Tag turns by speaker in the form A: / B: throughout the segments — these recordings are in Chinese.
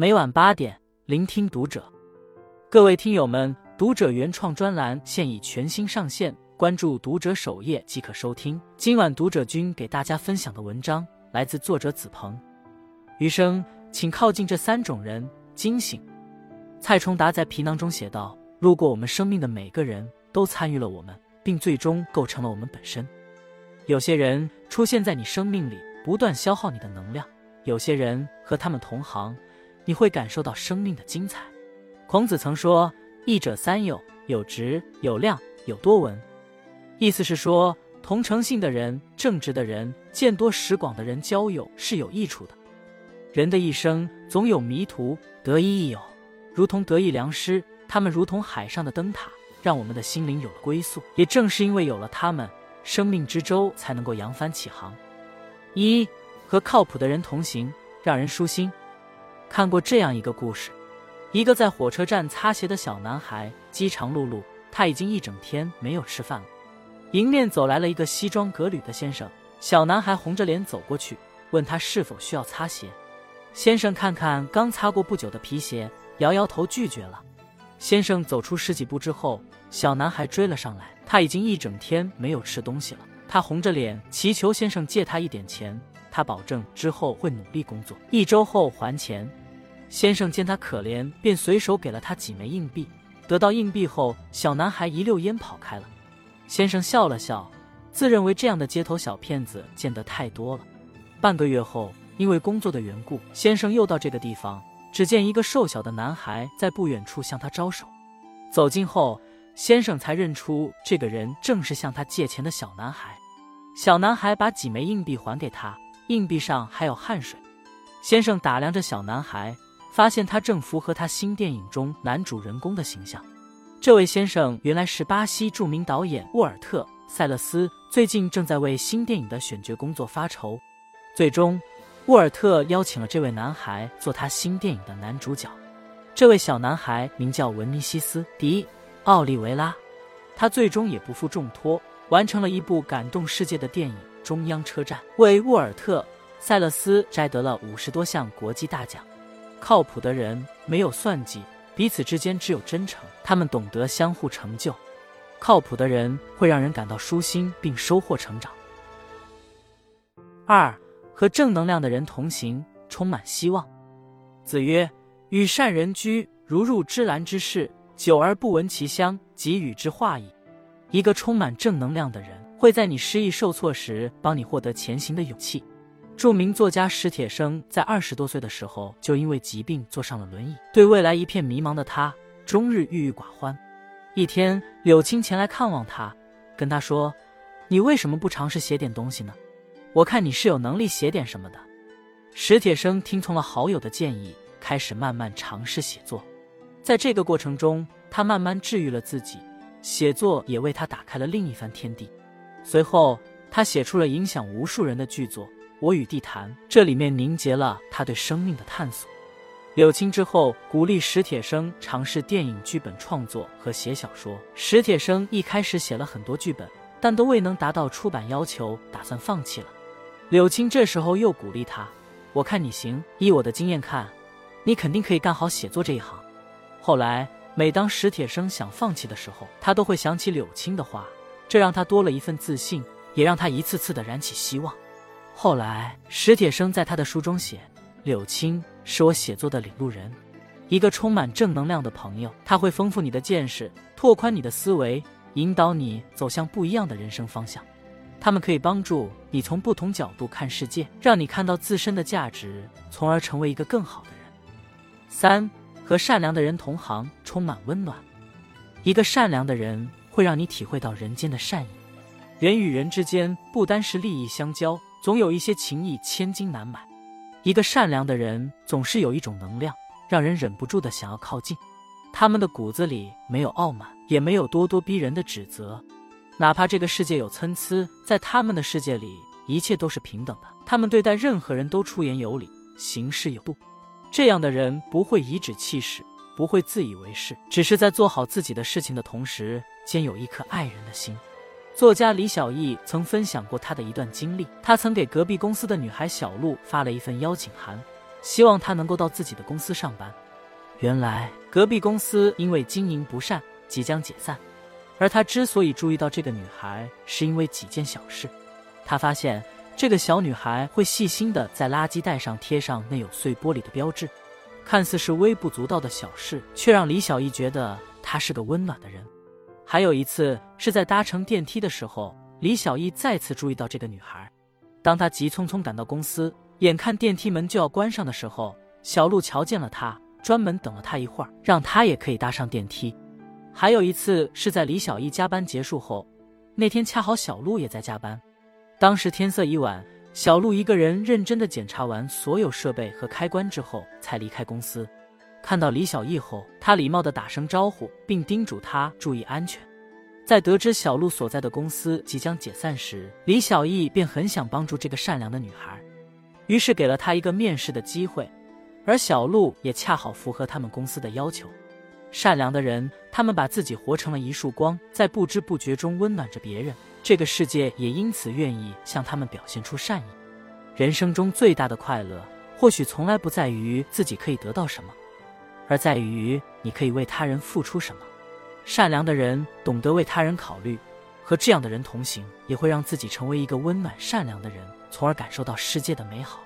A: 每晚八点，聆听读者。各位听友们，读者原创专栏现已全新上线，关注读者首页即可收听。今晚读者君给大家分享的文章来自作者子鹏。余生，请靠近这三种人，惊醒。蔡崇达在皮囊中写道：“路过我们生命的每个人都参与了我们，并最终构成了我们本身。有些人出现在你生命里，不断消耗你的能量；有些人和他们同行。”你会感受到生命的精彩。孔子曾说：“益者三有，有直，有量，有多闻。”意思是说，同诚信的人、正直的人、见多识广的人交友是有益处的。人的一生总有迷途，得一亦有，如同得意良师，他们如同海上的灯塔，让我们的心灵有了归宿。也正是因为有了他们，生命之舟才能够扬帆起航。一和靠谱的人同行，让人舒心。看过这样一个故事：一个在火车站擦鞋的小男孩，饥肠辘辘，他已经一整天没有吃饭了。迎面走来了一个西装革履的先生，小男孩红着脸走过去，问他是否需要擦鞋。先生看看刚擦过不久的皮鞋，摇摇头拒绝了。先生走出十几步之后，小男孩追了上来，他已经一整天没有吃东西了。他红着脸祈求先生借他一点钱。他保证之后会努力工作，一周后还钱。先生见他可怜，便随手给了他几枚硬币。得到硬币后，小男孩一溜烟跑开了。先生笑了笑，自认为这样的街头小骗子见得太多了。半个月后，因为工作的缘故，先生又到这个地方，只见一个瘦小的男孩在不远处向他招手。走近后，先生才认出这个人正是向他借钱的小男孩。小男孩把几枚硬币还给他。硬币上还有汗水。先生打量着小男孩，发现他正符合他新电影中男主人公的形象。这位先生原来是巴西著名导演沃尔特·塞勒斯，最近正在为新电影的选角工作发愁。最终，沃尔特邀请了这位男孩做他新电影的男主角。这位小男孩名叫文尼西斯·迪·奥利维拉，他最终也不负重托，完成了一部感动世界的电影。中央车站为沃尔特·塞勒斯摘得了五十多项国际大奖。靠谱的人没有算计，彼此之间只有真诚。他们懂得相互成就。靠谱的人会让人感到舒心，并收获成长。二和正能量的人同行，充满希望。子曰：“与善人居，如入芝兰之室，久而不闻其香，即与之化矣。”一个充满正能量的人。会在你失意受挫时帮你获得前行的勇气。著名作家史铁生在二十多岁的时候就因为疾病坐上了轮椅，对未来一片迷茫的他，终日郁郁寡欢。一天，柳青前来看望他，跟他说：“你为什么不尝试写点东西呢？我看你是有能力写点什么的。”史铁生听从了好友的建议，开始慢慢尝试写作。在这个过程中，他慢慢治愈了自己，写作也为他打开了另一番天地。随后，他写出了影响无数人的巨作《我与地坛》，这里面凝结了他对生命的探索。柳青之后鼓励史铁生尝试电影剧本创作和写小说。史铁生一开始写了很多剧本，但都未能达到出版要求，打算放弃了。柳青这时候又鼓励他：“我看你行，依我的经验看，你肯定可以干好写作这一行。”后来，每当史铁生想放弃的时候，他都会想起柳青的话。这让他多了一份自信，也让他一次次的燃起希望。后来，史铁生在他的书中写：“柳青是我写作的领路人，一个充满正能量的朋友。他会丰富你的见识，拓宽你的思维，引导你走向不一样的人生方向。他们可以帮助你从不同角度看世界，让你看到自身的价值，从而成为一个更好的人。”三和善良的人同行，充满温暖。一个善良的人。会让你体会到人间的善意。人与人之间不单是利益相交，总有一些情谊千金难买。一个善良的人总是有一种能量，让人忍不住的想要靠近。他们的骨子里没有傲慢，也没有咄咄逼人的指责。哪怕这个世界有参差，在他们的世界里，一切都是平等的。他们对待任何人都出言有理，行事有度。这样的人不会颐指气使，不会自以为是，只是在做好自己的事情的同时。兼有一颗爱人的心。作家李小艺曾分享过他的一段经历：他曾给隔壁公司的女孩小璐发了一份邀请函，希望她能够到自己的公司上班。原来隔壁公司因为经营不善，即将解散。而他之所以注意到这个女孩，是因为几件小事。他发现这个小女孩会细心的在垃圾袋上贴上那有碎玻璃的标志，看似是微不足道的小事，却让李小艺觉得她是个温暖的人。还有一次是在搭乘电梯的时候，李小艺再次注意到这个女孩。当他急匆匆赶到公司，眼看电梯门就要关上的时候，小鹿瞧见了他，专门等了他一会儿，让他也可以搭上电梯。还有一次是在李小艺加班结束后，那天恰好小鹿也在加班。当时天色已晚，小鹿一个人认真的检查完所有设备和开关之后，才离开公司。看到李小艺后，他礼貌的打声招呼，并叮嘱他注意安全。在得知小鹿所在的公司即将解散时，李小艺便很想帮助这个善良的女孩，于是给了她一个面试的机会，而小鹿也恰好符合他们公司的要求。善良的人，他们把自己活成了一束光，在不知不觉中温暖着别人。这个世界也因此愿意向他们表现出善意。人生中最大的快乐，或许从来不在于自己可以得到什么，而在于你可以为他人付出什么。善良的人懂得为他人考虑，和这样的人同行，也会让自己成为一个温暖善良的人，从而感受到世界的美好。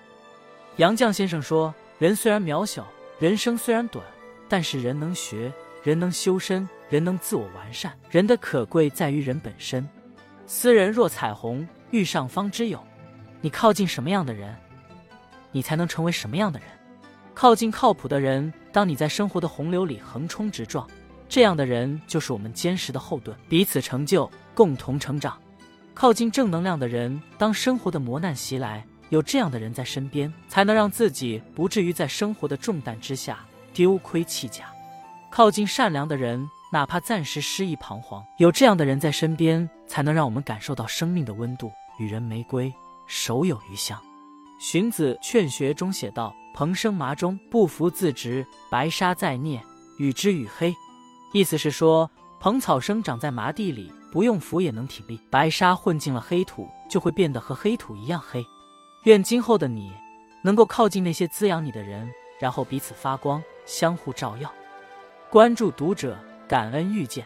A: 杨绛先生说：“人虽然渺小，人生虽然短。”但是人能学，人能修身，人能自我完善。人的可贵在于人本身。斯人若彩虹，遇上方知有。你靠近什么样的人，你才能成为什么样的人。靠近靠谱的人，当你在生活的洪流里横冲直撞，这样的人就是我们坚实的后盾，彼此成就，共同成长。靠近正能量的人，当生活的磨难袭来，有这样的人在身边，才能让自己不至于在生活的重担之下。丢盔弃甲，靠近善良的人，哪怕暂时失意彷徨，有这样的人在身边，才能让我们感受到生命的温度。与人玫瑰，手有余香。荀子《劝学》中写道：“蓬生麻中，不服自直；白沙在涅，与之与黑。”意思是说，蓬草生长在麻地里，不用扶也能挺立；白沙混进了黑土，就会变得和黑土一样黑。愿今后的你，能够靠近那些滋养你的人，然后彼此发光。相互照耀，关注读者，感恩遇见。